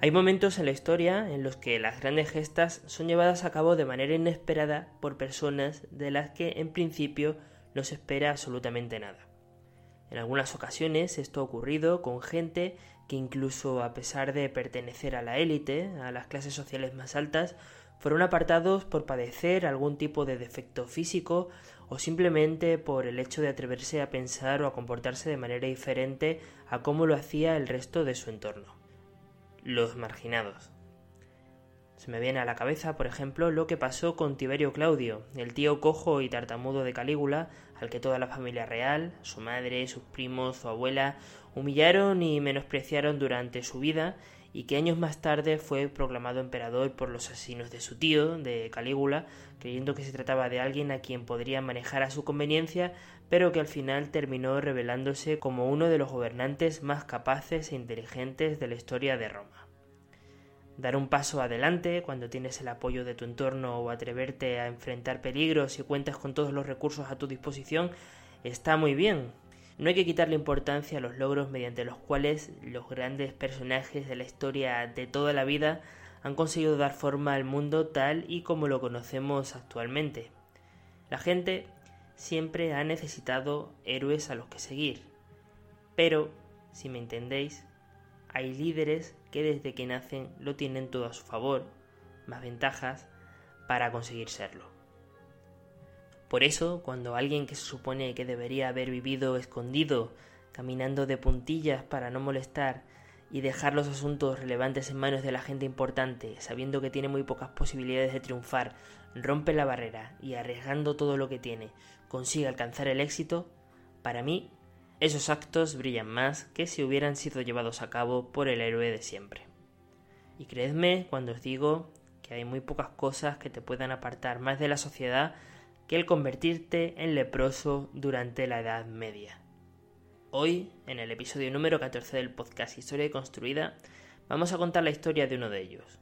Hay momentos en la historia en los que las grandes gestas son llevadas a cabo de manera inesperada por personas de las que en principio no se espera absolutamente nada. En algunas ocasiones esto ha ocurrido con gente que incluso a pesar de pertenecer a la élite, a las clases sociales más altas, fueron apartados por padecer algún tipo de defecto físico o simplemente por el hecho de atreverse a pensar o a comportarse de manera diferente a cómo lo hacía el resto de su entorno los marginados. Se me viene a la cabeza, por ejemplo, lo que pasó con Tiberio Claudio, el tío cojo y tartamudo de Calígula, al que toda la familia real, su madre, sus primos, su abuela, humillaron y menospreciaron durante su vida, y que años más tarde fue proclamado emperador por los asesinos de su tío, de Calígula, creyendo que se trataba de alguien a quien podría manejar a su conveniencia, pero que al final terminó revelándose como uno de los gobernantes más capaces e inteligentes de la historia de Roma. Dar un paso adelante cuando tienes el apoyo de tu entorno o atreverte a enfrentar peligros y cuentas con todos los recursos a tu disposición está muy bien. No hay que quitarle importancia a los logros mediante los cuales los grandes personajes de la historia de toda la vida han conseguido dar forma al mundo tal y como lo conocemos actualmente. La gente siempre ha necesitado héroes a los que seguir. Pero, si me entendéis, hay líderes que desde que nacen lo tienen todo a su favor, más ventajas, para conseguir serlo. Por eso, cuando alguien que se supone que debería haber vivido escondido, caminando de puntillas para no molestar y dejar los asuntos relevantes en manos de la gente importante, sabiendo que tiene muy pocas posibilidades de triunfar, rompe la barrera y arriesgando todo lo que tiene, consigue alcanzar el éxito, para mí esos actos brillan más que si hubieran sido llevados a cabo por el héroe de siempre. Y creedme cuando os digo que hay muy pocas cosas que te puedan apartar más de la sociedad que el convertirte en leproso durante la Edad Media. Hoy, en el episodio número 14 del podcast Historia Construida, vamos a contar la historia de uno de ellos,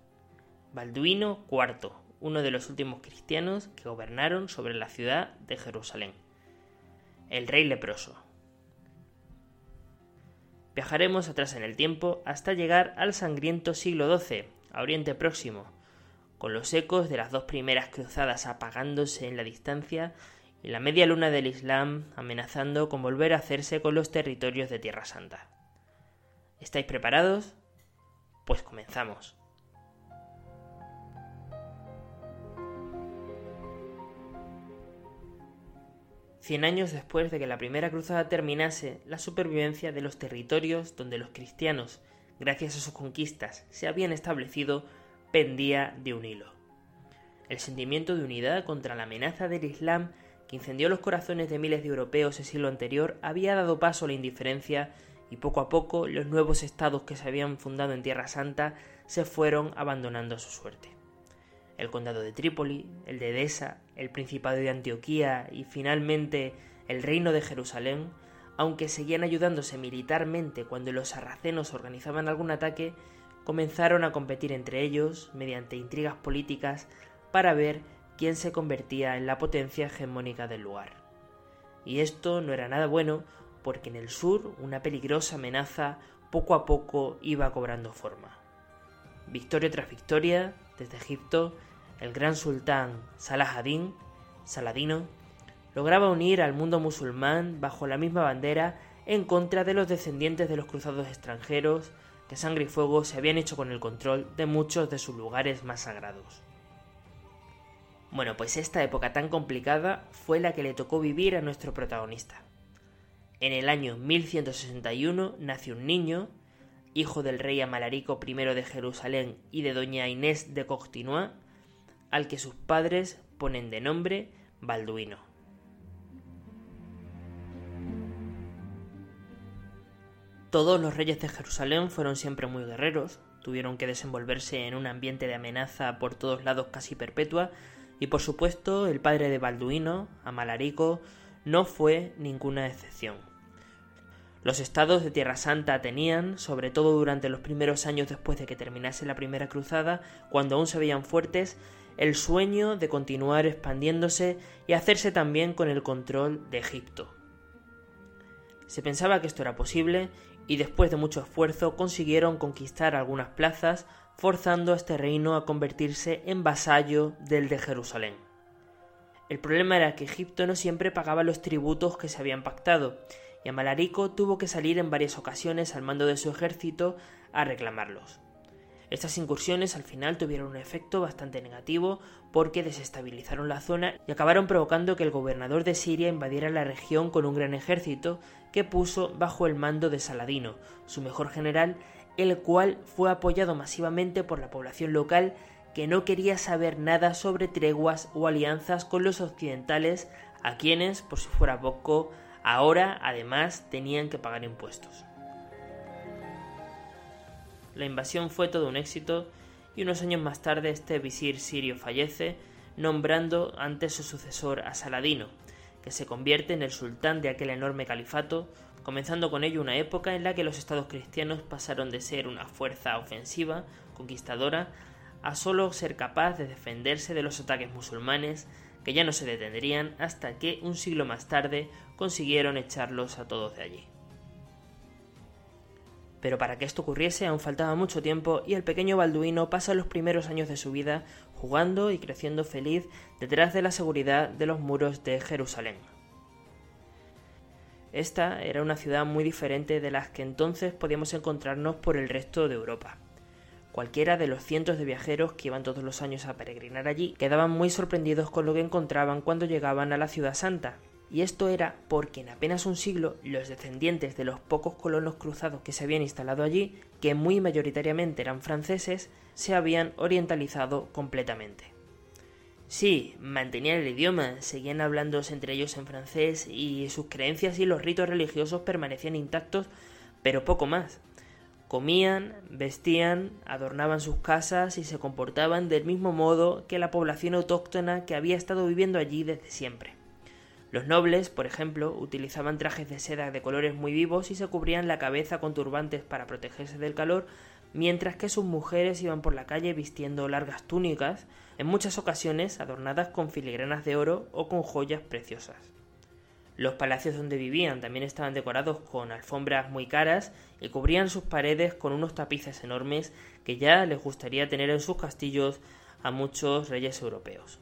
Balduino IV, uno de los últimos cristianos que gobernaron sobre la ciudad de Jerusalén, el rey leproso. Viajaremos atrás en el tiempo hasta llegar al sangriento siglo XII, a Oriente Próximo, con los ecos de las dos primeras cruzadas apagándose en la distancia y la media luna del Islam amenazando con volver a hacerse con los territorios de Tierra Santa. ¿Estáis preparados? Pues comenzamos. Cien años después de que la primera cruzada terminase, la supervivencia de los territorios donde los cristianos, gracias a sus conquistas, se habían establecido, pendía de un hilo. El sentimiento de unidad contra la amenaza del Islam que incendió los corazones de miles de europeos el siglo anterior había dado paso a la indiferencia y poco a poco los nuevos estados que se habían fundado en Tierra Santa se fueron abandonando a su suerte el condado de Trípoli, el de Edesa, el Principado de Antioquía y finalmente el Reino de Jerusalén, aunque seguían ayudándose militarmente cuando los sarracenos organizaban algún ataque, comenzaron a competir entre ellos mediante intrigas políticas para ver quién se convertía en la potencia hegemónica del lugar. Y esto no era nada bueno porque en el sur una peligrosa amenaza poco a poco iba cobrando forma. Victoria tras victoria, desde Egipto, el gran sultán Salah ad-Din, Saladino, lograba unir al mundo musulmán bajo la misma bandera en contra de los descendientes de los cruzados extranjeros que sangre y fuego se habían hecho con el control de muchos de sus lugares más sagrados. Bueno, pues esta época tan complicada fue la que le tocó vivir a nuestro protagonista. En el año 1161 nació un niño, hijo del rey Amalarico I de Jerusalén y de doña Inés de Coctinois, al que sus padres ponen de nombre Balduino. Todos los reyes de Jerusalén fueron siempre muy guerreros, tuvieron que desenvolverse en un ambiente de amenaza por todos lados casi perpetua, y por supuesto el padre de Balduino, Amalarico, no fue ninguna excepción. Los estados de Tierra Santa tenían, sobre todo durante los primeros años después de que terminase la primera cruzada, cuando aún se veían fuertes, el sueño de continuar expandiéndose y hacerse también con el control de Egipto. Se pensaba que esto era posible y después de mucho esfuerzo consiguieron conquistar algunas plazas, forzando a este reino a convertirse en vasallo del de Jerusalén. El problema era que Egipto no siempre pagaba los tributos que se habían pactado, y Amalarico tuvo que salir en varias ocasiones al mando de su ejército a reclamarlos. Estas incursiones al final tuvieron un efecto bastante negativo porque desestabilizaron la zona y acabaron provocando que el gobernador de Siria invadiera la región con un gran ejército que puso bajo el mando de Saladino, su mejor general, el cual fue apoyado masivamente por la población local que no quería saber nada sobre treguas o alianzas con los occidentales, a quienes, por si fuera poco, ahora además tenían que pagar impuestos. La invasión fue todo un éxito y unos años más tarde este visir sirio fallece, nombrando ante su sucesor a Saladino, que se convierte en el sultán de aquel enorme califato, comenzando con ello una época en la que los estados cristianos pasaron de ser una fuerza ofensiva, conquistadora, a solo ser capaz de defenderse de los ataques musulmanes, que ya no se detendrían hasta que un siglo más tarde consiguieron echarlos a todos de allí. Pero para que esto ocurriese aún faltaba mucho tiempo y el pequeño Balduino pasa los primeros años de su vida jugando y creciendo feliz detrás de la seguridad de los muros de Jerusalén. Esta era una ciudad muy diferente de las que entonces podíamos encontrarnos por el resto de Europa. Cualquiera de los cientos de viajeros que iban todos los años a peregrinar allí quedaban muy sorprendidos con lo que encontraban cuando llegaban a la ciudad santa, y esto era porque en apenas un siglo los descendientes de los pocos colonos cruzados que se habían instalado allí, que muy mayoritariamente eran franceses, se habían orientalizado completamente. Sí, mantenían el idioma, seguían hablándose entre ellos en francés y sus creencias y los ritos religiosos permanecían intactos, pero poco más. Comían, vestían, adornaban sus casas y se comportaban del mismo modo que la población autóctona que había estado viviendo allí desde siempre. Los nobles, por ejemplo, utilizaban trajes de seda de colores muy vivos y se cubrían la cabeza con turbantes para protegerse del calor, mientras que sus mujeres iban por la calle vistiendo largas túnicas, en muchas ocasiones adornadas con filigranas de oro o con joyas preciosas. Los palacios donde vivían también estaban decorados con alfombras muy caras y cubrían sus paredes con unos tapices enormes que ya les gustaría tener en sus castillos a muchos reyes europeos.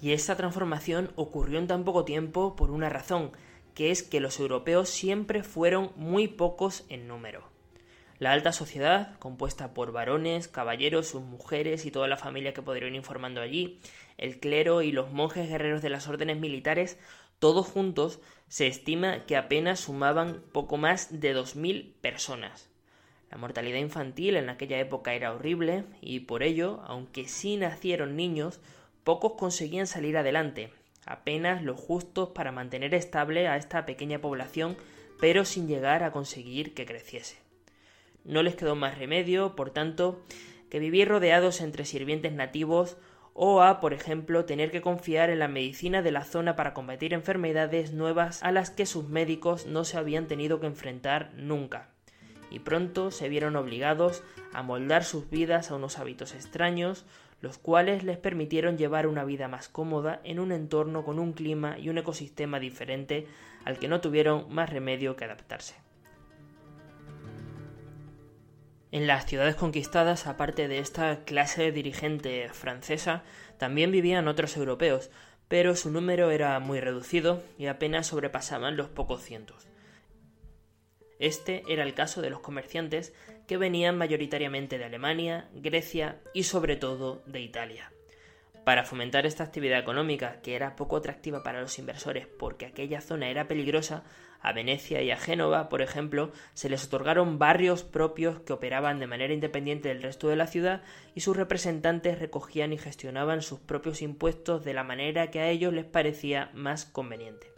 Y esta transformación ocurrió en tan poco tiempo por una razón, que es que los europeos siempre fueron muy pocos en número. La alta sociedad, compuesta por varones, caballeros, sus mujeres y toda la familia que podrían ir informando allí, el clero y los monjes guerreros de las órdenes militares, todos juntos, se estima que apenas sumaban poco más de 2.000 personas. La mortalidad infantil en aquella época era horrible y por ello, aunque sí nacieron niños, Pocos conseguían salir adelante, apenas lo justos para mantener estable a esta pequeña población, pero sin llegar a conseguir que creciese. No les quedó más remedio, por tanto, que vivir rodeados entre sirvientes nativos o a, por ejemplo, tener que confiar en la medicina de la zona para combatir enfermedades nuevas a las que sus médicos no se habían tenido que enfrentar nunca. Y pronto se vieron obligados a moldar sus vidas a unos hábitos extraños, los cuales les permitieron llevar una vida más cómoda en un entorno con un clima y un ecosistema diferente al que no tuvieron más remedio que adaptarse. En las ciudades conquistadas, aparte de esta clase dirigente francesa, también vivían otros europeos, pero su número era muy reducido y apenas sobrepasaban los pocos cientos. Este era el caso de los comerciantes que venían mayoritariamente de Alemania, Grecia y sobre todo de Italia. Para fomentar esta actividad económica, que era poco atractiva para los inversores porque aquella zona era peligrosa, a Venecia y a Génova, por ejemplo, se les otorgaron barrios propios que operaban de manera independiente del resto de la ciudad y sus representantes recogían y gestionaban sus propios impuestos de la manera que a ellos les parecía más conveniente.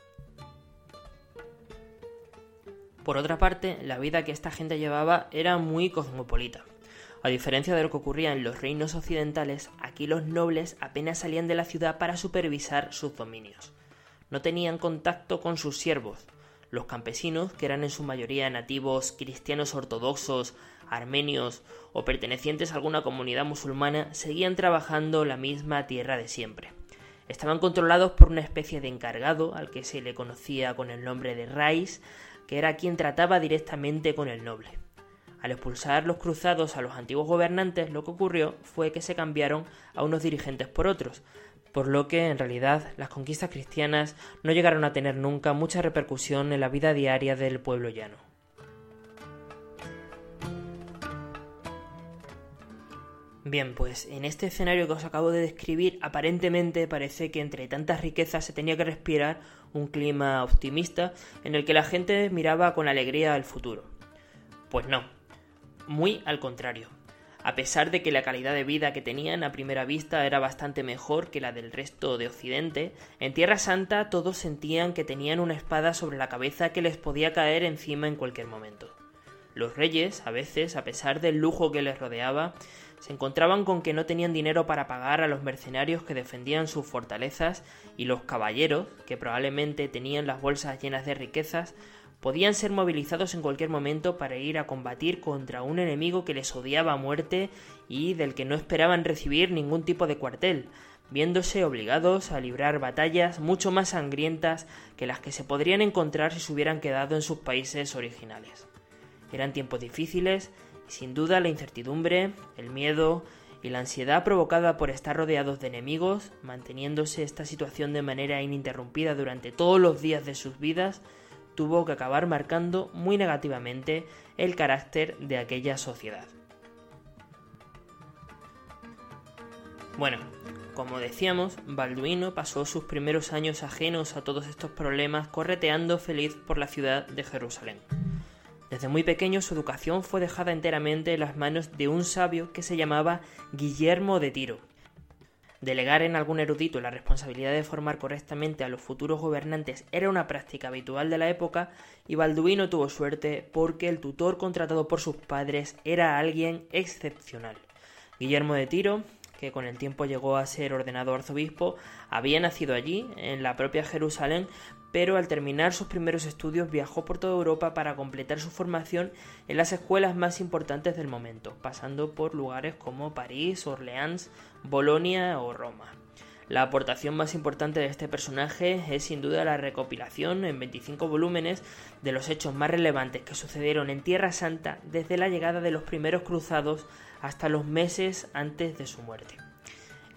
Por otra parte, la vida que esta gente llevaba era muy cosmopolita. A diferencia de lo que ocurría en los reinos occidentales, aquí los nobles apenas salían de la ciudad para supervisar sus dominios. No tenían contacto con sus siervos. Los campesinos, que eran en su mayoría nativos cristianos ortodoxos, armenios o pertenecientes a alguna comunidad musulmana, seguían trabajando la misma tierra de siempre. Estaban controlados por una especie de encargado, al que se le conocía con el nombre de Rais, que era quien trataba directamente con el noble. Al expulsar los cruzados a los antiguos gobernantes, lo que ocurrió fue que se cambiaron a unos dirigentes por otros, por lo que en realidad las conquistas cristianas no llegaron a tener nunca mucha repercusión en la vida diaria del pueblo llano. Bien, pues en este escenario que os acabo de describir, aparentemente parece que entre tantas riquezas se tenía que respirar un clima optimista en el que la gente miraba con alegría al futuro. Pues no, muy al contrario. A pesar de que la calidad de vida que tenían a primera vista era bastante mejor que la del resto de Occidente, en Tierra Santa todos sentían que tenían una espada sobre la cabeza que les podía caer encima en cualquier momento. Los reyes, a veces, a pesar del lujo que les rodeaba, se encontraban con que no tenían dinero para pagar a los mercenarios que defendían sus fortalezas y los caballeros, que probablemente tenían las bolsas llenas de riquezas, podían ser movilizados en cualquier momento para ir a combatir contra un enemigo que les odiaba a muerte y del que no esperaban recibir ningún tipo de cuartel, viéndose obligados a librar batallas mucho más sangrientas que las que se podrían encontrar si se hubieran quedado en sus países originales. Eran tiempos difíciles sin duda la incertidumbre, el miedo y la ansiedad provocada por estar rodeados de enemigos, manteniéndose esta situación de manera ininterrumpida durante todos los días de sus vidas, tuvo que acabar marcando muy negativamente el carácter de aquella sociedad. Bueno, como decíamos, Balduino pasó sus primeros años ajenos a todos estos problemas correteando feliz por la ciudad de Jerusalén. Desde muy pequeño su educación fue dejada enteramente en las manos de un sabio que se llamaba Guillermo de Tiro, Delegar en algún erudito la responsabilidad de formar correctamente a los futuros gobernantes era una práctica habitual de la época y Balduino tuvo suerte porque el tutor contratado por sus padres era alguien excepcional. Guillermo de Tiro, que con el tiempo llegó a ser ordenado arzobispo, había nacido allí, en la propia Jerusalén, pero al terminar sus primeros estudios viajó por toda Europa para completar su formación en las escuelas más importantes del momento, pasando por lugares como París, Orleans, Bolonia o Roma. La aportación más importante de este personaje es sin duda la recopilación en 25 volúmenes de los hechos más relevantes que sucedieron en Tierra Santa desde la llegada de los primeros cruzados hasta los meses antes de su muerte.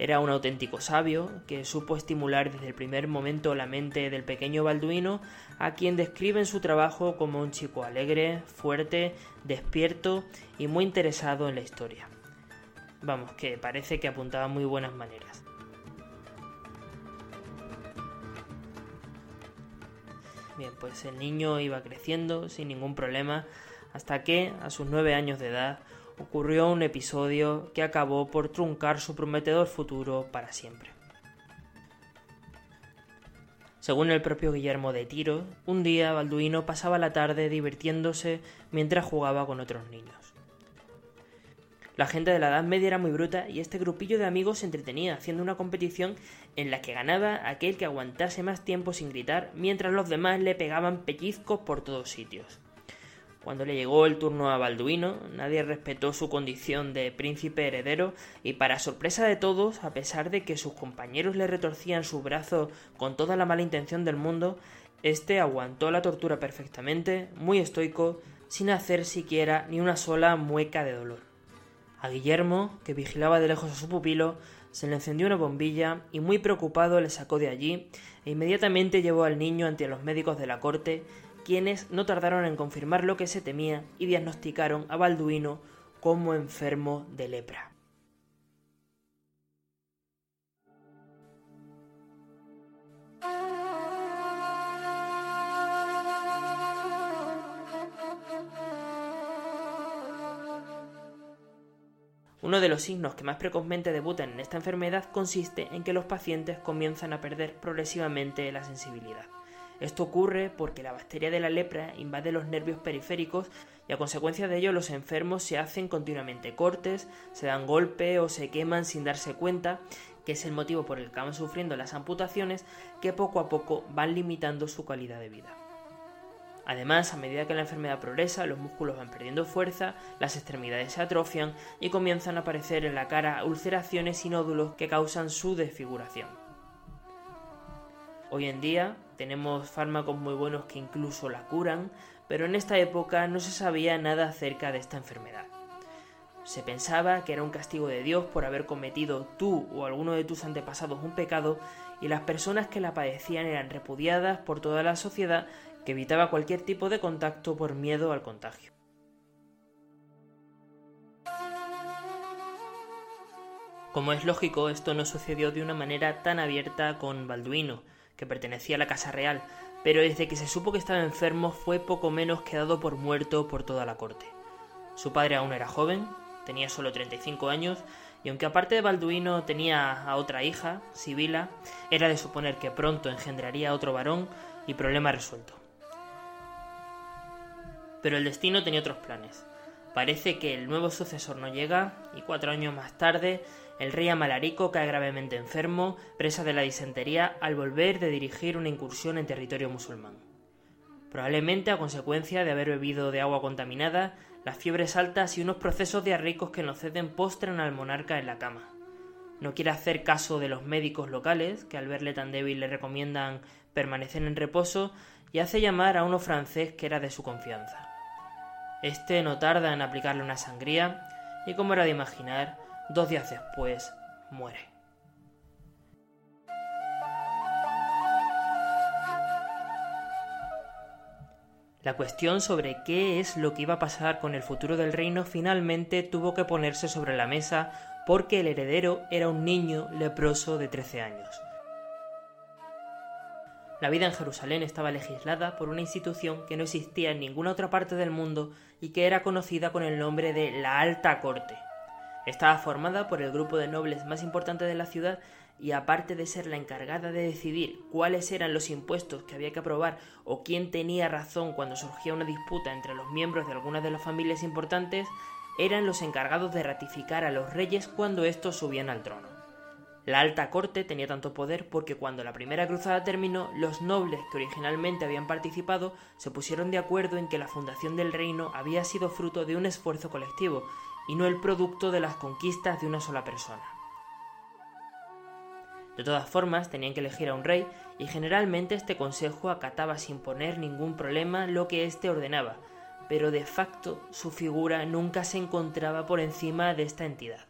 Era un auténtico sabio que supo estimular desde el primer momento la mente del pequeño Balduino, a quien describe en su trabajo como un chico alegre, fuerte, despierto y muy interesado en la historia. Vamos, que parece que apuntaba muy buenas maneras. Bien, pues el niño iba creciendo sin ningún problema hasta que, a sus nueve años de edad, ocurrió un episodio que acabó por truncar su prometedor futuro para siempre. Según el propio Guillermo de Tiro, un día Balduino pasaba la tarde divirtiéndose mientras jugaba con otros niños. La gente de la Edad Media era muy bruta y este grupillo de amigos se entretenía haciendo una competición en la que ganaba aquel que aguantase más tiempo sin gritar, mientras los demás le pegaban pellizcos por todos sitios. Cuando le llegó el turno a Balduino, nadie respetó su condición de príncipe heredero y para sorpresa de todos, a pesar de que sus compañeros le retorcían su brazo con toda la mala intención del mundo, este aguantó la tortura perfectamente, muy estoico, sin hacer siquiera ni una sola mueca de dolor. A Guillermo, que vigilaba de lejos a su pupilo, se le encendió una bombilla y muy preocupado le sacó de allí e inmediatamente llevó al niño ante los médicos de la corte quienes no tardaron en confirmar lo que se temía y diagnosticaron a Balduino como enfermo de lepra. Uno de los signos que más precozmente debutan en esta enfermedad consiste en que los pacientes comienzan a perder progresivamente la sensibilidad. Esto ocurre porque la bacteria de la lepra invade los nervios periféricos y a consecuencia de ello los enfermos se hacen continuamente cortes, se dan golpe o se queman sin darse cuenta, que es el motivo por el que acaban sufriendo las amputaciones que poco a poco van limitando su calidad de vida. Además, a medida que la enfermedad progresa, los músculos van perdiendo fuerza, las extremidades se atrofian y comienzan a aparecer en la cara ulceraciones y nódulos que causan su desfiguración. Hoy en día tenemos fármacos muy buenos que incluso la curan, pero en esta época no se sabía nada acerca de esta enfermedad. Se pensaba que era un castigo de Dios por haber cometido tú o alguno de tus antepasados un pecado y las personas que la padecían eran repudiadas por toda la sociedad que evitaba cualquier tipo de contacto por miedo al contagio. Como es lógico, esto no sucedió de una manera tan abierta con Balduino, que pertenecía a la Casa Real, pero desde que se supo que estaba enfermo fue poco menos que dado por muerto por toda la corte. Su padre aún era joven, tenía solo 35 años, y aunque aparte de Balduino tenía a otra hija, Sibila, era de suponer que pronto engendraría otro varón y problema resuelto. Pero el destino tenía otros planes. Parece que el nuevo sucesor no llega y cuatro años más tarde el rey Amalarico cae gravemente enfermo, presa de la disentería, al volver de dirigir una incursión en territorio musulmán. Probablemente a consecuencia de haber bebido de agua contaminada, las fiebres altas y unos procesos diarreicos que no ceden postran al monarca en la cama. No quiere hacer caso de los médicos locales, que al verle tan débil le recomiendan permanecer en reposo, y hace llamar a uno francés que era de su confianza. Este no tarda en aplicarle una sangría y, como era de imaginar, dos días después muere. La cuestión sobre qué es lo que iba a pasar con el futuro del reino finalmente tuvo que ponerse sobre la mesa porque el heredero era un niño leproso de 13 años. La vida en Jerusalén estaba legislada por una institución que no existía en ninguna otra parte del mundo y que era conocida con el nombre de la Alta Corte. Estaba formada por el grupo de nobles más importante de la ciudad y aparte de ser la encargada de decidir cuáles eran los impuestos que había que aprobar o quién tenía razón cuando surgía una disputa entre los miembros de alguna de las familias importantes, eran los encargados de ratificar a los reyes cuando estos subían al trono. La alta corte tenía tanto poder porque cuando la primera cruzada terminó, los nobles que originalmente habían participado se pusieron de acuerdo en que la fundación del reino había sido fruto de un esfuerzo colectivo y no el producto de las conquistas de una sola persona. De todas formas, tenían que elegir a un rey y generalmente este consejo acataba sin poner ningún problema lo que éste ordenaba, pero de facto su figura nunca se encontraba por encima de esta entidad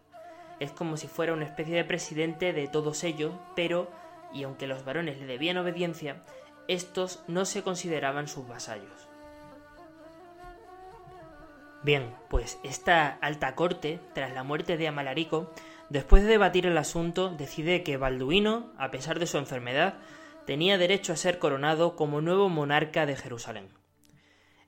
es como si fuera una especie de presidente de todos ellos, pero, y aunque los varones le debían obediencia, estos no se consideraban sus vasallos. Bien, pues esta alta corte, tras la muerte de Amalarico, después de debatir el asunto, decide que Balduino, a pesar de su enfermedad, tenía derecho a ser coronado como nuevo monarca de Jerusalén.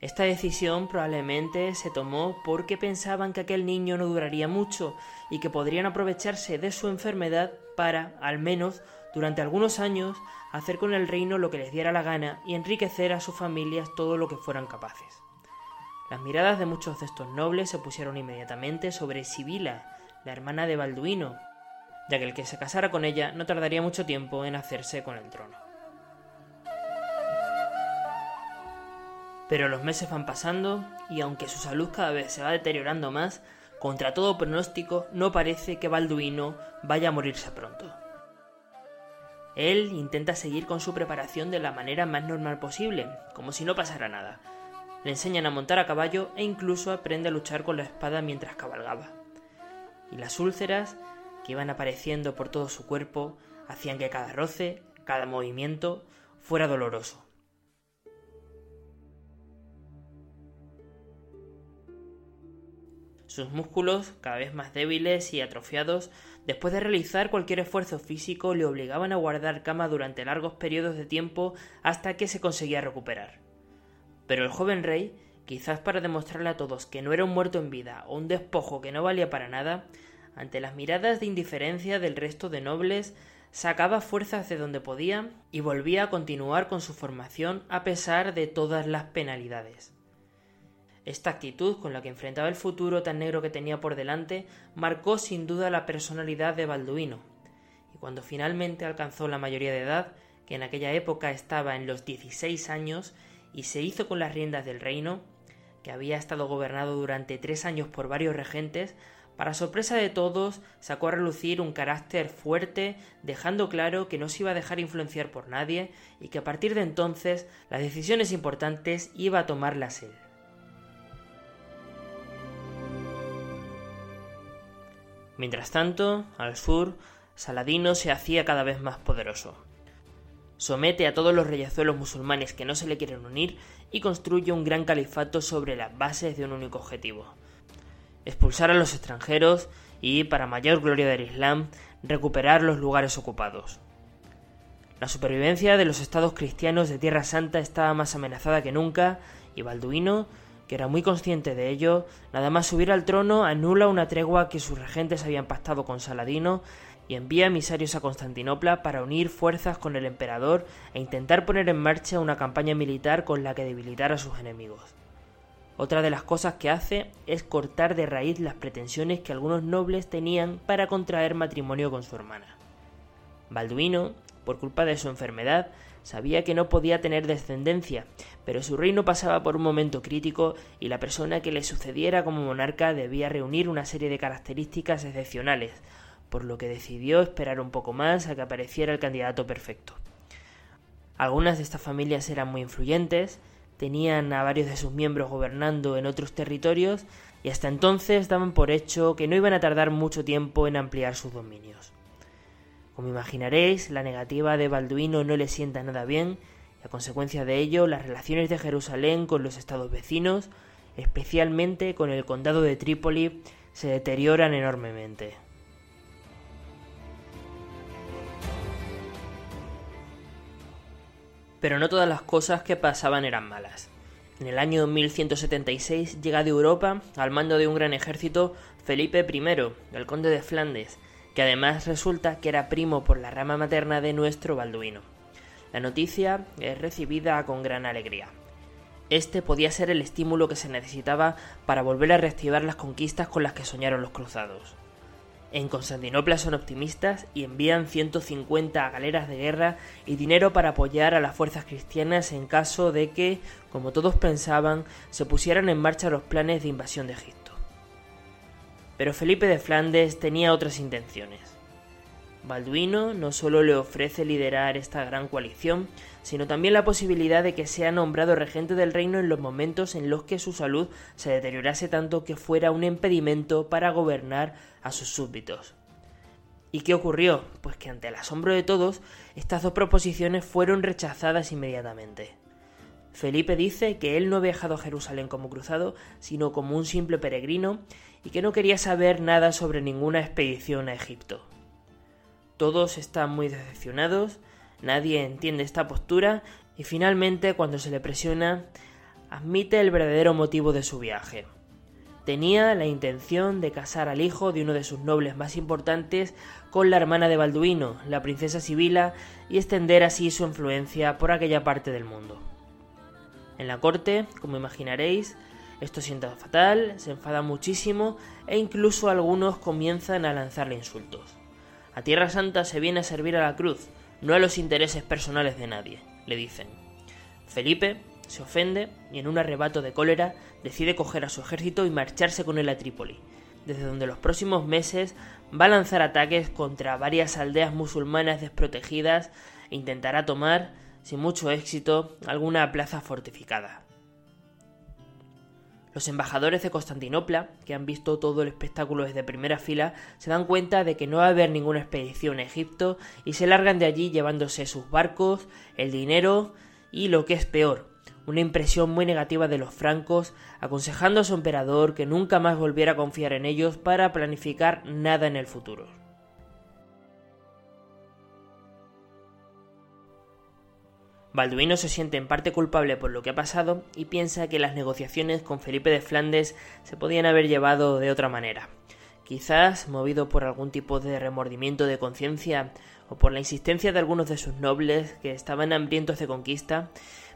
Esta decisión probablemente se tomó porque pensaban que aquel niño no duraría mucho y que podrían aprovecharse de su enfermedad para, al menos durante algunos años, hacer con el reino lo que les diera la gana y enriquecer a sus familias todo lo que fueran capaces. Las miradas de muchos de estos nobles se pusieron inmediatamente sobre Sibila, la hermana de Balduino, ya que el que se casara con ella no tardaría mucho tiempo en hacerse con el trono. Pero los meses van pasando y aunque su salud cada vez se va deteriorando más, contra todo pronóstico no parece que Balduino vaya a morirse pronto. Él intenta seguir con su preparación de la manera más normal posible, como si no pasara nada le enseñan a montar a caballo e incluso aprende a luchar con la espada mientras cabalgaba. Y las úlceras, que iban apareciendo por todo su cuerpo, hacían que cada roce, cada movimiento, fuera doloroso. Sus músculos, cada vez más débiles y atrofiados, después de realizar cualquier esfuerzo físico, le obligaban a guardar cama durante largos periodos de tiempo hasta que se conseguía recuperar. Pero el joven rey, quizás para demostrarle a todos que no era un muerto en vida o un despojo que no valía para nada, ante las miradas de indiferencia del resto de nobles, sacaba fuerzas de donde podía y volvía a continuar con su formación a pesar de todas las penalidades. Esta actitud con la que enfrentaba el futuro tan negro que tenía por delante marcó sin duda la personalidad de Balduino, y cuando finalmente alcanzó la mayoría de edad, que en aquella época estaba en los 16 años, y se hizo con las riendas del reino, que había estado gobernado durante tres años por varios regentes, para sorpresa de todos, sacó a relucir un carácter fuerte, dejando claro que no se iba a dejar influenciar por nadie y que a partir de entonces las decisiones importantes iba a tomarlas él. Mientras tanto, al sur, Saladino se hacía cada vez más poderoso. Somete a todos los reyezuelos musulmanes que no se le quieren unir y construye un gran califato sobre las bases de un único objetivo. Expulsar a los extranjeros y, para mayor gloria del Islam, recuperar los lugares ocupados. La supervivencia de los estados cristianos de Tierra Santa estaba más amenazada que nunca y Balduino que era muy consciente de ello, nada más subir al trono anula una tregua que sus regentes habían pactado con Saladino y envía emisarios a Constantinopla para unir fuerzas con el emperador e intentar poner en marcha una campaña militar con la que debilitar a sus enemigos. Otra de las cosas que hace es cortar de raíz las pretensiones que algunos nobles tenían para contraer matrimonio con su hermana. Balduino, por culpa de su enfermedad, Sabía que no podía tener descendencia, pero su reino pasaba por un momento crítico y la persona que le sucediera como monarca debía reunir una serie de características excepcionales, por lo que decidió esperar un poco más a que apareciera el candidato perfecto. Algunas de estas familias eran muy influyentes, tenían a varios de sus miembros gobernando en otros territorios y hasta entonces daban por hecho que no iban a tardar mucho tiempo en ampliar sus dominios. Como imaginaréis, la negativa de Balduino no le sienta nada bien, y a consecuencia de ello, las relaciones de Jerusalén con los estados vecinos, especialmente con el condado de Trípoli, se deterioran enormemente. Pero no todas las cosas que pasaban eran malas. En el año 1176 llega de Europa, al mando de un gran ejército, Felipe I, el conde de Flandes, que además resulta que era primo por la rama materna de nuestro Balduino. La noticia es recibida con gran alegría. Este podía ser el estímulo que se necesitaba para volver a reactivar las conquistas con las que soñaron los cruzados. En Constantinopla son optimistas y envían 150 galeras de guerra y dinero para apoyar a las fuerzas cristianas en caso de que, como todos pensaban, se pusieran en marcha los planes de invasión de Egipto. Pero Felipe de Flandes tenía otras intenciones. Balduino no solo le ofrece liderar esta gran coalición, sino también la posibilidad de que sea nombrado regente del reino en los momentos en los que su salud se deteriorase tanto que fuera un impedimento para gobernar a sus súbditos. ¿Y qué ocurrió? Pues que ante el asombro de todos, estas dos proposiciones fueron rechazadas inmediatamente. Felipe dice que él no ha viajado a Jerusalén como cruzado, sino como un simple peregrino, y que no quería saber nada sobre ninguna expedición a Egipto. Todos están muy decepcionados, nadie entiende esta postura, y finalmente, cuando se le presiona, admite el verdadero motivo de su viaje. Tenía la intención de casar al hijo de uno de sus nobles más importantes con la hermana de Balduino, la princesa Sibila, y extender así su influencia por aquella parte del mundo. En la corte, como imaginaréis, esto sienta fatal, se enfada muchísimo e incluso algunos comienzan a lanzarle insultos. A Tierra Santa se viene a servir a la cruz, no a los intereses personales de nadie, le dicen. Felipe se ofende y en un arrebato de cólera decide coger a su ejército y marcharse con él a Trípoli, desde donde los próximos meses va a lanzar ataques contra varias aldeas musulmanas desprotegidas e intentará tomar sin mucho éxito, alguna plaza fortificada. Los embajadores de Constantinopla, que han visto todo el espectáculo desde primera fila, se dan cuenta de que no va a haber ninguna expedición a Egipto y se largan de allí llevándose sus barcos, el dinero y lo que es peor, una impresión muy negativa de los francos, aconsejando a su emperador que nunca más volviera a confiar en ellos para planificar nada en el futuro. Balduino se siente en parte culpable por lo que ha pasado y piensa que las negociaciones con Felipe de Flandes se podían haber llevado de otra manera. Quizás movido por algún tipo de remordimiento de conciencia o por la insistencia de algunos de sus nobles que estaban hambrientos de conquista,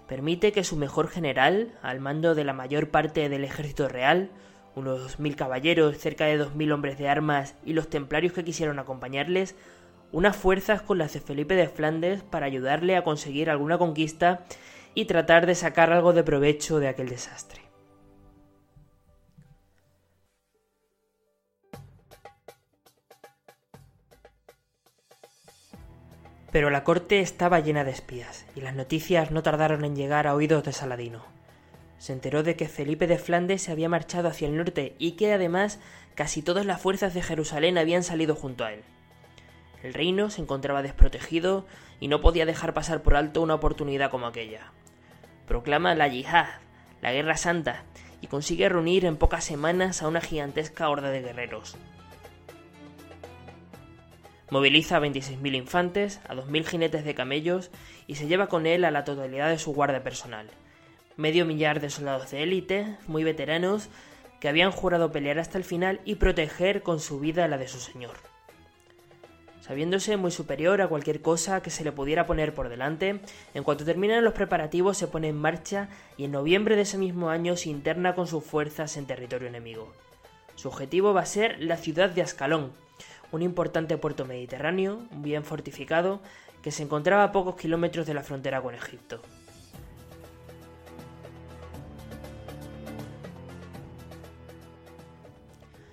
permite que su mejor general, al mando de la mayor parte del ejército real, unos mil caballeros, cerca de dos mil hombres de armas y los templarios que quisieron acompañarles, unas fuerzas con las de Felipe de Flandes para ayudarle a conseguir alguna conquista y tratar de sacar algo de provecho de aquel desastre. Pero la corte estaba llena de espías, y las noticias no tardaron en llegar a oídos de Saladino. Se enteró de que Felipe de Flandes se había marchado hacia el norte y que además casi todas las fuerzas de Jerusalén habían salido junto a él. El reino se encontraba desprotegido y no podía dejar pasar por alto una oportunidad como aquella. Proclama la yihad, la guerra santa, y consigue reunir en pocas semanas a una gigantesca horda de guerreros. Moviliza a 26.000 infantes, a 2.000 jinetes de camellos y se lleva con él a la totalidad de su guardia personal. Medio millar de soldados de élite, muy veteranos, que habían jurado pelear hasta el final y proteger con su vida la de su señor. Sabiéndose muy superior a cualquier cosa que se le pudiera poner por delante, en cuanto terminan los preparativos se pone en marcha y en noviembre de ese mismo año se interna con sus fuerzas en territorio enemigo. Su objetivo va a ser la ciudad de Ascalón, un importante puerto mediterráneo, bien fortificado, que se encontraba a pocos kilómetros de la frontera con Egipto.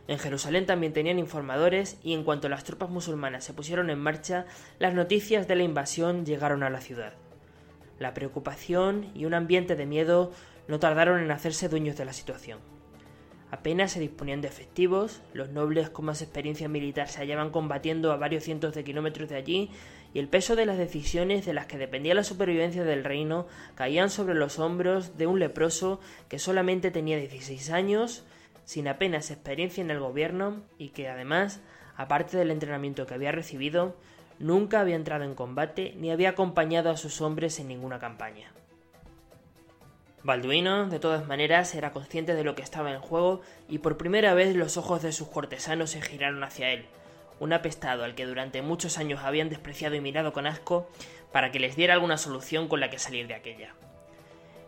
En Jerusalén también tenían informadores y en cuanto las tropas musulmanas se pusieron en marcha, las noticias de la invasión llegaron a la ciudad. La preocupación y un ambiente de miedo no tardaron en hacerse dueños de la situación. Apenas se disponían de efectivos, los nobles con más experiencia militar se hallaban combatiendo a varios cientos de kilómetros de allí y el peso de las decisiones de las que dependía la supervivencia del reino caían sobre los hombros de un leproso que solamente tenía 16 años sin apenas experiencia en el gobierno y que además, aparte del entrenamiento que había recibido, nunca había entrado en combate ni había acompañado a sus hombres en ninguna campaña. Balduino, de todas maneras, era consciente de lo que estaba en juego y por primera vez los ojos de sus cortesanos se giraron hacia él, un apestado al que durante muchos años habían despreciado y mirado con asco, para que les diera alguna solución con la que salir de aquella.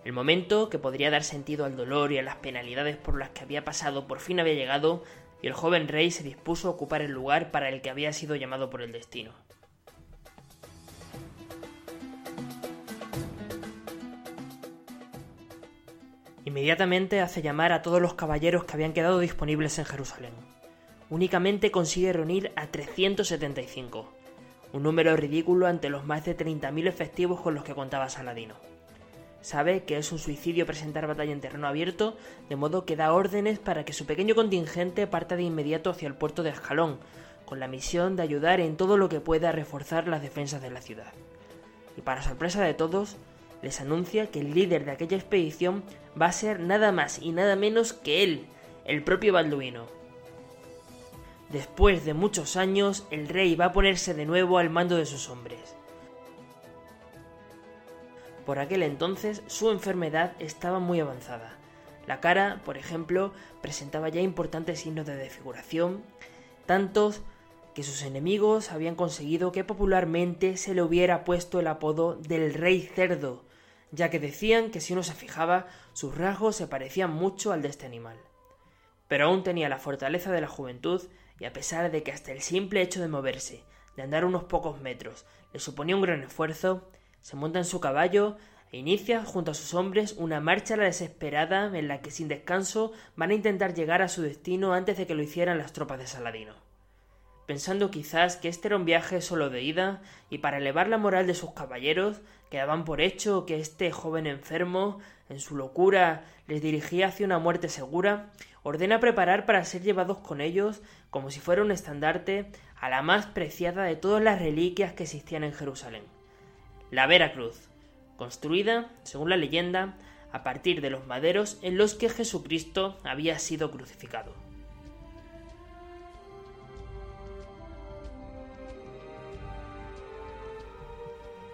El momento que podría dar sentido al dolor y a las penalidades por las que había pasado por fin había llegado y el joven rey se dispuso a ocupar el lugar para el que había sido llamado por el destino. Inmediatamente hace llamar a todos los caballeros que habían quedado disponibles en Jerusalén. Únicamente consigue reunir a 375, un número ridículo ante los más de 30.000 efectivos con los que contaba Saladino. Sabe que es un suicidio presentar batalla en terreno abierto, de modo que da órdenes para que su pequeño contingente parta de inmediato hacia el puerto de Ascalón, con la misión de ayudar en todo lo que pueda a reforzar las defensas de la ciudad. Y para sorpresa de todos, les anuncia que el líder de aquella expedición va a ser nada más y nada menos que él, el propio Balduino. Después de muchos años, el rey va a ponerse de nuevo al mando de sus hombres. Por aquel entonces su enfermedad estaba muy avanzada. La cara, por ejemplo, presentaba ya importantes signos de desfiguración, tantos que sus enemigos habían conseguido que popularmente se le hubiera puesto el apodo del Rey Cerdo, ya que decían que si uno se fijaba, sus rasgos se parecían mucho al de este animal. Pero aún tenía la fortaleza de la juventud, y a pesar de que hasta el simple hecho de moverse, de andar unos pocos metros, le suponía un gran esfuerzo, se monta en su caballo e inicia junto a sus hombres una marcha a la desesperada en la que sin descanso van a intentar llegar a su destino antes de que lo hicieran las tropas de Saladino. Pensando quizás que este era un viaje solo de ida y para elevar la moral de sus caballeros, que daban por hecho que este joven enfermo, en su locura, les dirigía hacia una muerte segura, ordena preparar para ser llevados con ellos, como si fuera un estandarte, a la más preciada de todas las reliquias que existían en Jerusalén la Vera Cruz, construida, según la leyenda, a partir de los maderos en los que Jesucristo había sido crucificado.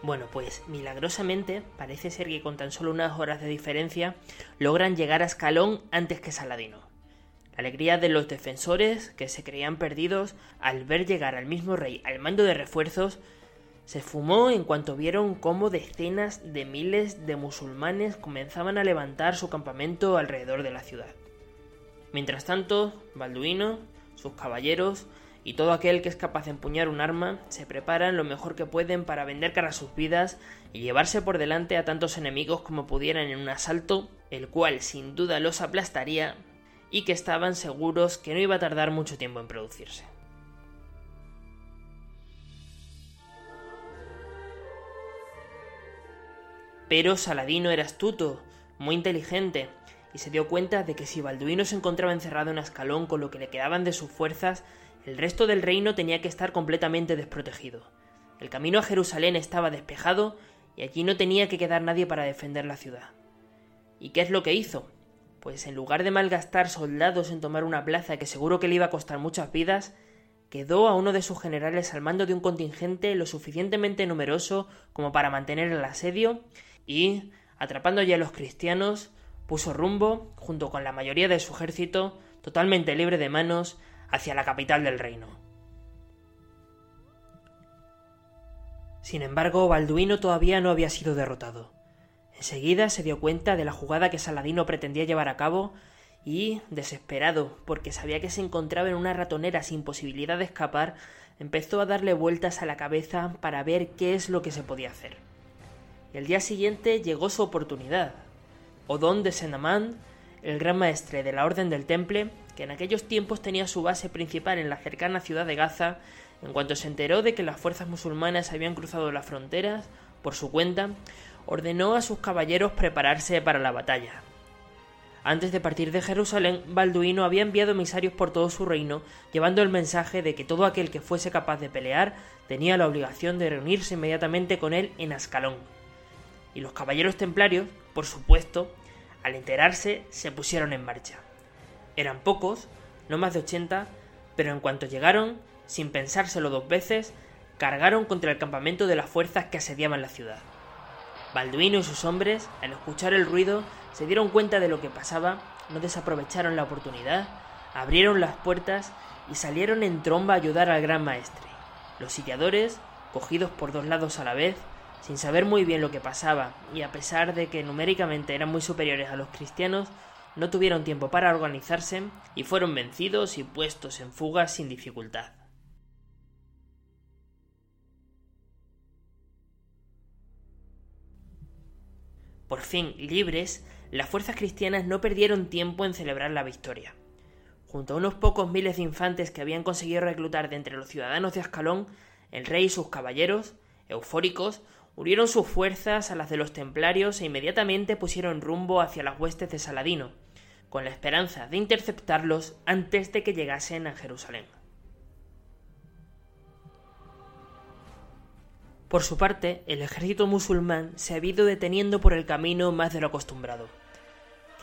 Bueno, pues milagrosamente parece ser que con tan solo unas horas de diferencia logran llegar a Escalón antes que Saladino. La alegría de los defensores, que se creían perdidos al ver llegar al mismo rey al mando de refuerzos, se fumó en cuanto vieron cómo decenas de miles de musulmanes comenzaban a levantar su campamento alrededor de la ciudad. Mientras tanto, Balduino, sus caballeros y todo aquel que es capaz de empuñar un arma se preparan lo mejor que pueden para vender cara a sus vidas y llevarse por delante a tantos enemigos como pudieran en un asalto, el cual sin duda los aplastaría y que estaban seguros que no iba a tardar mucho tiempo en producirse. Pero Saladino era astuto, muy inteligente, y se dio cuenta de que si Balduino se encontraba encerrado en Ascalón con lo que le quedaban de sus fuerzas, el resto del reino tenía que estar completamente desprotegido. El camino a Jerusalén estaba despejado y allí no tenía que quedar nadie para defender la ciudad. ¿Y qué es lo que hizo? Pues en lugar de malgastar soldados en tomar una plaza que seguro que le iba a costar muchas vidas, quedó a uno de sus generales al mando de un contingente lo suficientemente numeroso como para mantener el asedio y, atrapando ya a los cristianos, puso rumbo, junto con la mayoría de su ejército, totalmente libre de manos, hacia la capital del reino. Sin embargo, Balduino todavía no había sido derrotado. Enseguida se dio cuenta de la jugada que Saladino pretendía llevar a cabo y, desesperado, porque sabía que se encontraba en una ratonera sin posibilidad de escapar, empezó a darle vueltas a la cabeza para ver qué es lo que se podía hacer. El día siguiente llegó su oportunidad. Odón de Senamán, el gran maestre de la Orden del Temple, que en aquellos tiempos tenía su base principal en la cercana ciudad de Gaza, en cuanto se enteró de que las fuerzas musulmanas habían cruzado las fronteras, por su cuenta, ordenó a sus caballeros prepararse para la batalla. Antes de partir de Jerusalén, Balduino había enviado emisarios por todo su reino, llevando el mensaje de que todo aquel que fuese capaz de pelear tenía la obligación de reunirse inmediatamente con él en Ascalón y los caballeros templarios, por supuesto, al enterarse, se pusieron en marcha. Eran pocos, no más de ochenta, pero en cuanto llegaron, sin pensárselo dos veces, cargaron contra el campamento de las fuerzas que asediaban la ciudad. Balduino y sus hombres, al escuchar el ruido, se dieron cuenta de lo que pasaba, no desaprovecharon la oportunidad, abrieron las puertas y salieron en tromba a ayudar al gran maestre. Los sitiadores, cogidos por dos lados a la vez, sin saber muy bien lo que pasaba, y a pesar de que numéricamente eran muy superiores a los cristianos, no tuvieron tiempo para organizarse y fueron vencidos y puestos en fuga sin dificultad. Por fin, libres, las fuerzas cristianas no perdieron tiempo en celebrar la victoria. Junto a unos pocos miles de infantes que habían conseguido reclutar de entre los ciudadanos de Ascalón, el rey y sus caballeros, eufóricos, Unieron sus fuerzas a las de los templarios e inmediatamente pusieron rumbo hacia las huestes de Saladino, con la esperanza de interceptarlos antes de que llegasen a Jerusalén. Por su parte, el ejército musulmán se había ido deteniendo por el camino más de lo acostumbrado.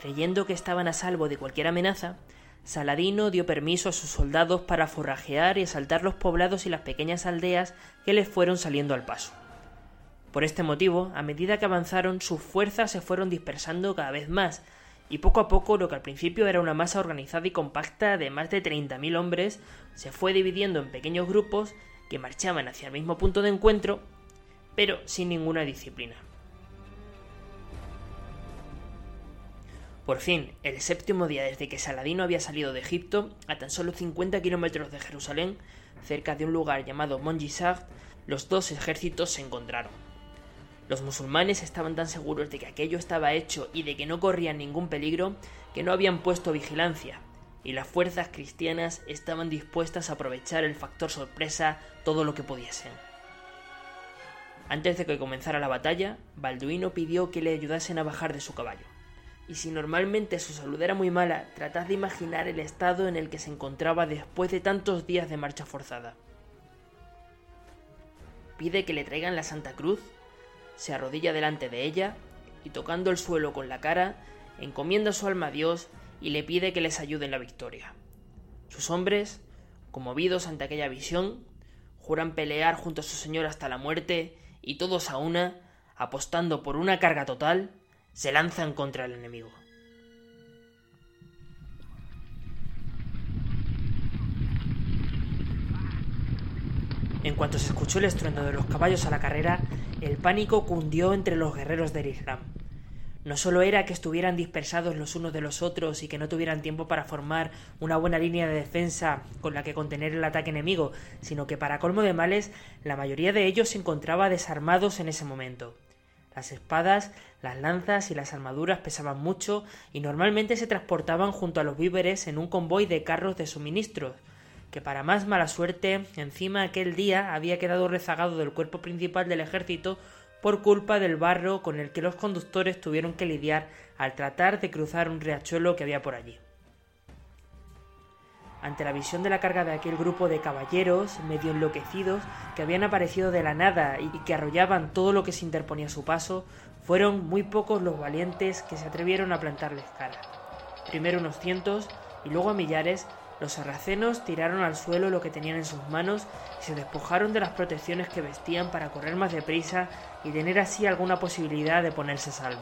Creyendo que estaban a salvo de cualquier amenaza, Saladino dio permiso a sus soldados para forrajear y asaltar los poblados y las pequeñas aldeas que les fueron saliendo al paso. Por este motivo, a medida que avanzaron, sus fuerzas se fueron dispersando cada vez más, y poco a poco lo que al principio era una masa organizada y compacta de más de 30.000 hombres se fue dividiendo en pequeños grupos que marchaban hacia el mismo punto de encuentro, pero sin ninguna disciplina. Por fin, el séptimo día desde que Saladino había salido de Egipto, a tan solo 50 kilómetros de Jerusalén, cerca de un lugar llamado Mongisard, los dos ejércitos se encontraron. Los musulmanes estaban tan seguros de que aquello estaba hecho y de que no corrían ningún peligro que no habían puesto vigilancia, y las fuerzas cristianas estaban dispuestas a aprovechar el factor sorpresa todo lo que pudiesen. Antes de que comenzara la batalla, Balduino pidió que le ayudasen a bajar de su caballo. Y si normalmente su salud era muy mala, tratad de imaginar el estado en el que se encontraba después de tantos días de marcha forzada. Pide que le traigan la Santa Cruz se arrodilla delante de ella, y tocando el suelo con la cara, encomienda su alma a Dios y le pide que les ayude en la victoria. Sus hombres, conmovidos ante aquella visión, juran pelear junto a su señor hasta la muerte y todos a una, apostando por una carga total, se lanzan contra el enemigo. En cuanto se escuchó el estruendo de los caballos a la carrera, el pánico cundió entre los guerreros del Islam. No solo era que estuvieran dispersados los unos de los otros y que no tuvieran tiempo para formar una buena línea de defensa con la que contener el ataque enemigo, sino que para colmo de males la mayoría de ellos se encontraba desarmados en ese momento. Las espadas, las lanzas y las armaduras pesaban mucho y normalmente se transportaban junto a los víveres en un convoy de carros de suministros, que para más mala suerte, encima aquel día había quedado rezagado del cuerpo principal del ejército por culpa del barro con el que los conductores tuvieron que lidiar al tratar de cruzar un riachuelo que había por allí. Ante la visión de la carga de aquel grupo de caballeros medio enloquecidos que habían aparecido de la nada y que arrollaban todo lo que se interponía a su paso, fueron muy pocos los valientes que se atrevieron a plantarles cara. Primero unos cientos y luego a millares los sarracenos tiraron al suelo lo que tenían en sus manos y se despojaron de las protecciones que vestían para correr más deprisa y tener así alguna posibilidad de ponerse a salvo.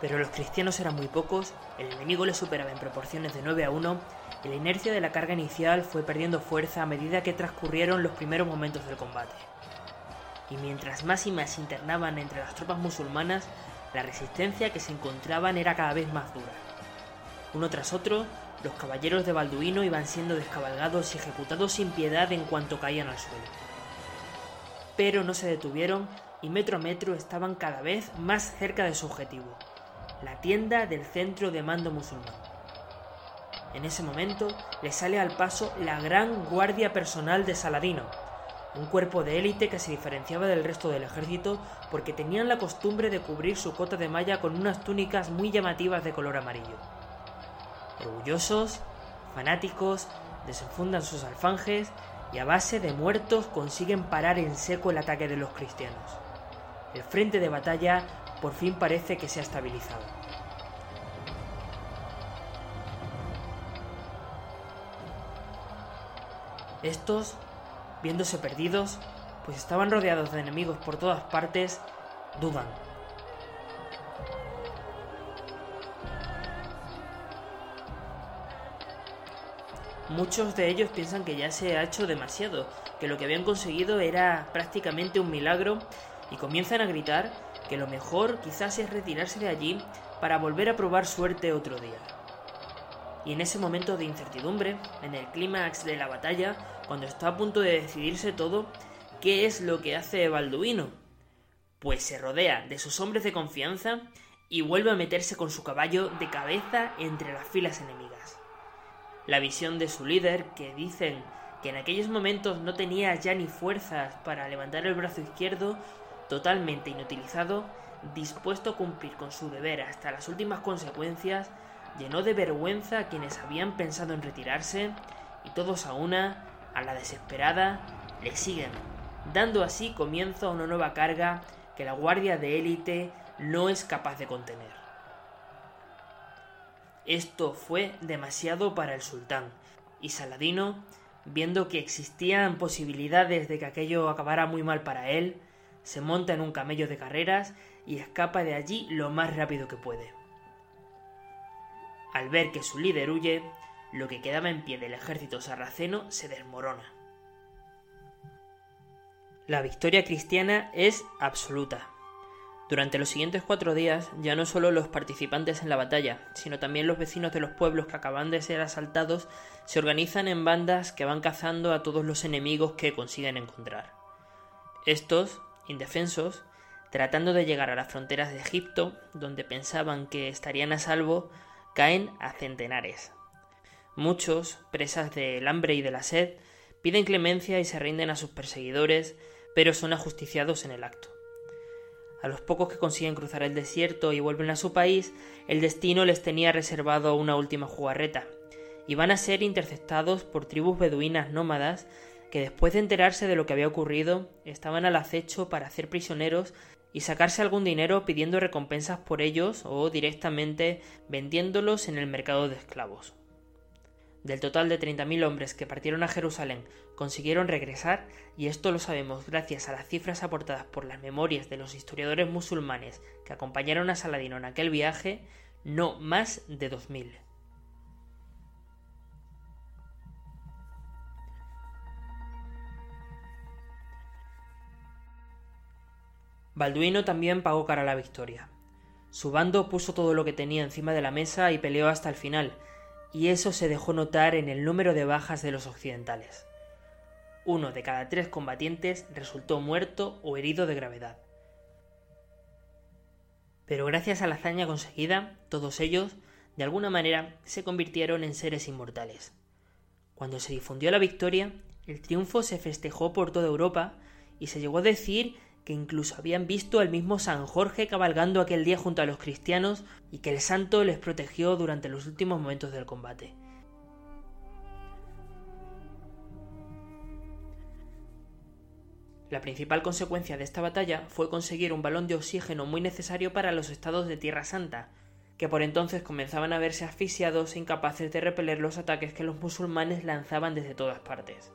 Pero los cristianos eran muy pocos, el enemigo les superaba en proporciones de 9 a 1 y la inercia de la carga inicial fue perdiendo fuerza a medida que transcurrieron los primeros momentos del combate. Y mientras más y más se internaban entre las tropas musulmanas, la resistencia que se encontraban era cada vez más dura. Uno tras otro, los caballeros de Balduino iban siendo descabalgados y ejecutados sin piedad en cuanto caían al suelo. Pero no se detuvieron y metro a metro estaban cada vez más cerca de su objetivo, la tienda del centro de mando musulmán. En ese momento le sale al paso la gran guardia personal de Saladino, un cuerpo de élite que se diferenciaba del resto del ejército porque tenían la costumbre de cubrir su cota de malla con unas túnicas muy llamativas de color amarillo. Orgullosos, fanáticos, desenfundan sus alfanjes y a base de muertos consiguen parar en seco el ataque de los cristianos. El frente de batalla por fin parece que se ha estabilizado. Estos, viéndose perdidos, pues estaban rodeados de enemigos por todas partes, dudan Muchos de ellos piensan que ya se ha hecho demasiado, que lo que habían conseguido era prácticamente un milagro y comienzan a gritar que lo mejor quizás es retirarse de allí para volver a probar suerte otro día. Y en ese momento de incertidumbre, en el clímax de la batalla, cuando está a punto de decidirse todo, ¿qué es lo que hace Balduino? Pues se rodea de sus hombres de confianza y vuelve a meterse con su caballo de cabeza entre las filas enemigas la visión de su líder, que dicen que en aquellos momentos no tenía ya ni fuerzas para levantar el brazo izquierdo, totalmente inutilizado, dispuesto a cumplir con su deber hasta las últimas consecuencias, llenó de vergüenza a quienes habían pensado en retirarse, y todos a una, a la desesperada, le siguen, dando así comienzo a una nueva carga que la guardia de élite no es capaz de contener. Esto fue demasiado para el sultán, y Saladino, viendo que existían posibilidades de que aquello acabara muy mal para él, se monta en un camello de carreras y escapa de allí lo más rápido que puede. Al ver que su líder huye, lo que quedaba en pie del ejército sarraceno se desmorona. La victoria cristiana es absoluta. Durante los siguientes cuatro días, ya no solo los participantes en la batalla, sino también los vecinos de los pueblos que acaban de ser asaltados se organizan en bandas que van cazando a todos los enemigos que consiguen encontrar. Estos, indefensos, tratando de llegar a las fronteras de Egipto, donde pensaban que estarían a salvo, caen a centenares. Muchos, presas del hambre y de la sed, piden clemencia y se rinden a sus perseguidores, pero son ajusticiados en el acto. A los pocos que consiguen cruzar el desierto y vuelven a su país, el destino les tenía reservado una última jugarreta, y van a ser interceptados por tribus beduinas nómadas que después de enterarse de lo que había ocurrido, estaban al acecho para hacer prisioneros y sacarse algún dinero pidiendo recompensas por ellos o directamente vendiéndolos en el mercado de esclavos. Del total de 30.000 hombres que partieron a Jerusalén consiguieron regresar, y esto lo sabemos gracias a las cifras aportadas por las memorias de los historiadores musulmanes que acompañaron a Saladino en aquel viaje, no más de 2.000. Balduino también pagó cara la victoria. Su bando puso todo lo que tenía encima de la mesa y peleó hasta el final, y eso se dejó notar en el número de bajas de los occidentales. Uno de cada tres combatientes resultó muerto o herido de gravedad. Pero gracias a la hazaña conseguida, todos ellos, de alguna manera, se convirtieron en seres inmortales. Cuando se difundió la victoria, el triunfo se festejó por toda Europa y se llegó a decir que incluso habían visto al mismo San Jorge cabalgando aquel día junto a los cristianos y que el santo les protegió durante los últimos momentos del combate. La principal consecuencia de esta batalla fue conseguir un balón de oxígeno muy necesario para los estados de Tierra Santa, que por entonces comenzaban a verse asfixiados e incapaces de repeler los ataques que los musulmanes lanzaban desde todas partes.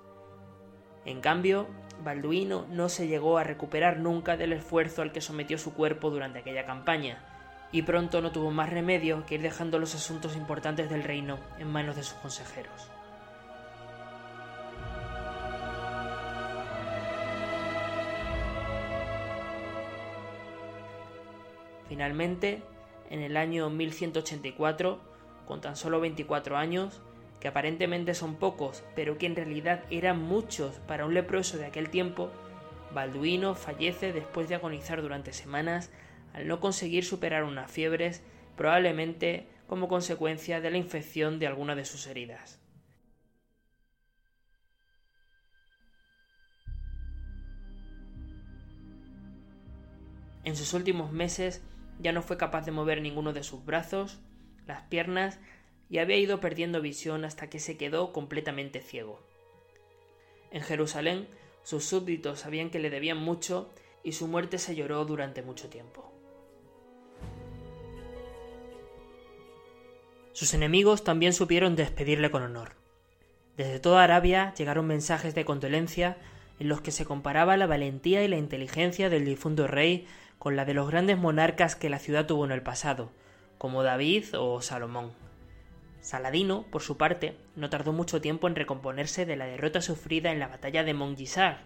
En cambio, Balduino no se llegó a recuperar nunca del esfuerzo al que sometió su cuerpo durante aquella campaña, y pronto no tuvo más remedio que ir dejando los asuntos importantes del reino en manos de sus consejeros. Finalmente, en el año 1184, con tan solo 24 años, que aparentemente son pocos, pero que en realidad eran muchos para un leproso de aquel tiempo, Balduino fallece después de agonizar durante semanas al no conseguir superar unas fiebres, probablemente como consecuencia de la infección de alguna de sus heridas. En sus últimos meses ya no fue capaz de mover ninguno de sus brazos, las piernas y había ido perdiendo visión hasta que se quedó completamente ciego. En Jerusalén, sus súbditos sabían que le debían mucho y su muerte se lloró durante mucho tiempo. Sus enemigos también supieron despedirle con honor. Desde toda Arabia llegaron mensajes de condolencia en los que se comparaba la valentía y la inteligencia del difunto rey con la de los grandes monarcas que la ciudad tuvo en el pasado, como David o Salomón. Saladino, por su parte, no tardó mucho tiempo en recomponerse de la derrota sufrida en la batalla de Montgisard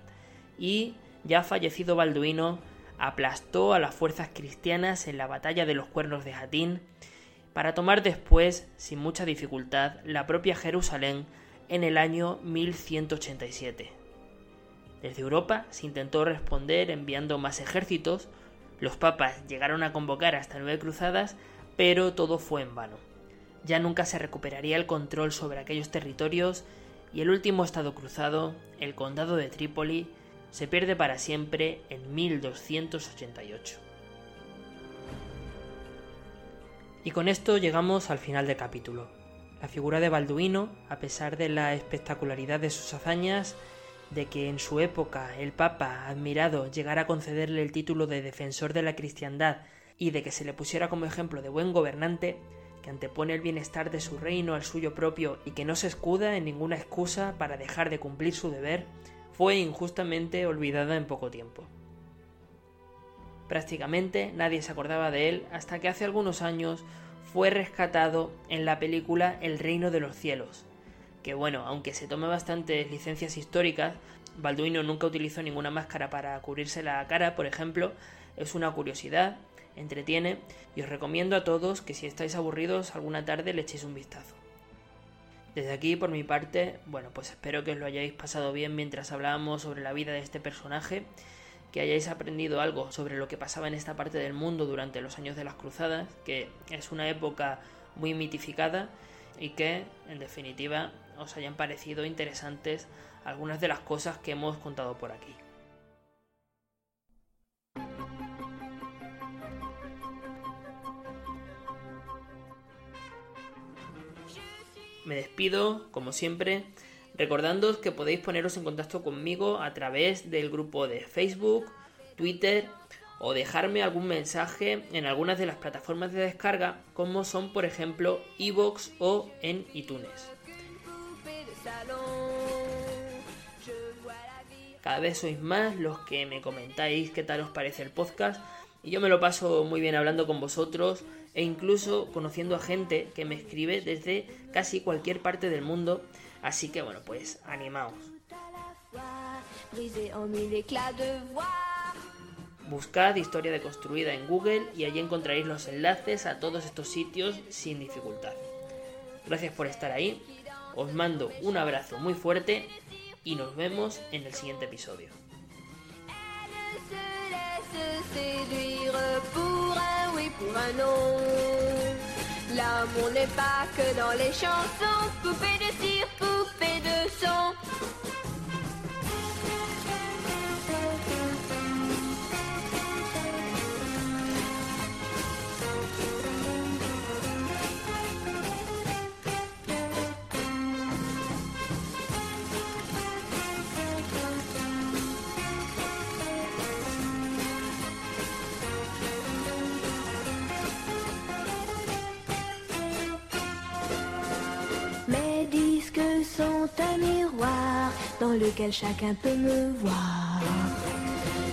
y, ya fallecido Balduino, aplastó a las fuerzas cristianas en la batalla de los Cuernos de Jatín para tomar después, sin mucha dificultad, la propia Jerusalén en el año 1187. Desde Europa se intentó responder enviando más ejércitos, los papas llegaron a convocar hasta nueve cruzadas, pero todo fue en vano ya nunca se recuperaría el control sobre aquellos territorios y el último estado cruzado, el condado de Trípoli, se pierde para siempre en 1288. Y con esto llegamos al final del capítulo. La figura de Balduino, a pesar de la espectacularidad de sus hazañas, de que en su época el Papa admirado llegara a concederle el título de defensor de la cristiandad y de que se le pusiera como ejemplo de buen gobernante, que antepone el bienestar de su reino al suyo propio y que no se escuda en ninguna excusa para dejar de cumplir su deber, fue injustamente olvidada en poco tiempo. Prácticamente nadie se acordaba de él hasta que hace algunos años fue rescatado en la película El reino de los cielos, que bueno, aunque se tome bastantes licencias históricas, Balduino nunca utilizó ninguna máscara para cubrirse la cara, por ejemplo, es una curiosidad entretiene y os recomiendo a todos que si estáis aburridos alguna tarde le echéis un vistazo. Desde aquí, por mi parte, bueno, pues espero que os lo hayáis pasado bien mientras hablábamos sobre la vida de este personaje, que hayáis aprendido algo sobre lo que pasaba en esta parte del mundo durante los años de las cruzadas, que es una época muy mitificada y que, en definitiva, os hayan parecido interesantes algunas de las cosas que hemos contado por aquí. Me despido, como siempre, Recordándoos que podéis poneros en contacto conmigo a través del grupo de Facebook, Twitter o dejarme algún mensaje en algunas de las plataformas de descarga como son por ejemplo iVoox o en iTunes. Cada vez sois más los que me comentáis qué tal os parece el podcast y yo me lo paso muy bien hablando con vosotros e incluso conociendo a gente que me escribe desde casi cualquier parte del mundo, así que bueno, pues animaos. Buscad Historia de Construida en Google y allí encontraréis los enlaces a todos estos sitios sin dificultad. Gracias por estar ahí, os mando un abrazo muy fuerte y nos vemos en el siguiente episodio. L'amour n'est pas que dans les chansons, poupée de cire, poupée de son. Dans lequel chacun peut me voir.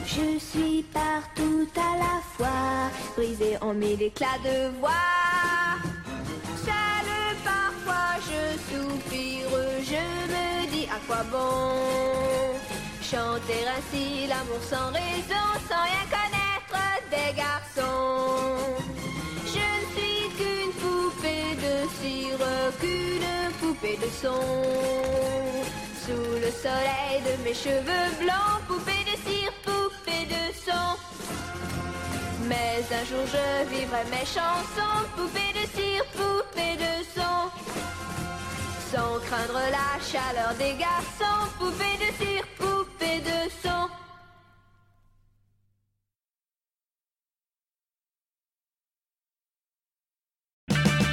Je suis partout à la fois, brisé en mille éclats de voix. Seul parfois je soupire, je me dis à quoi bon chanter ainsi l'amour sans raison, sans rien connaître des garçons. Je ne suis qu'une poupée de cire, qu'une poupée de son sous le soleil de mes cheveux blancs, poupée de cire, poupée de son. Mais un jour je vivrai mes chansons, poupée de cire, poupée de son. Sans craindre la chaleur des garçons, poupée de cire,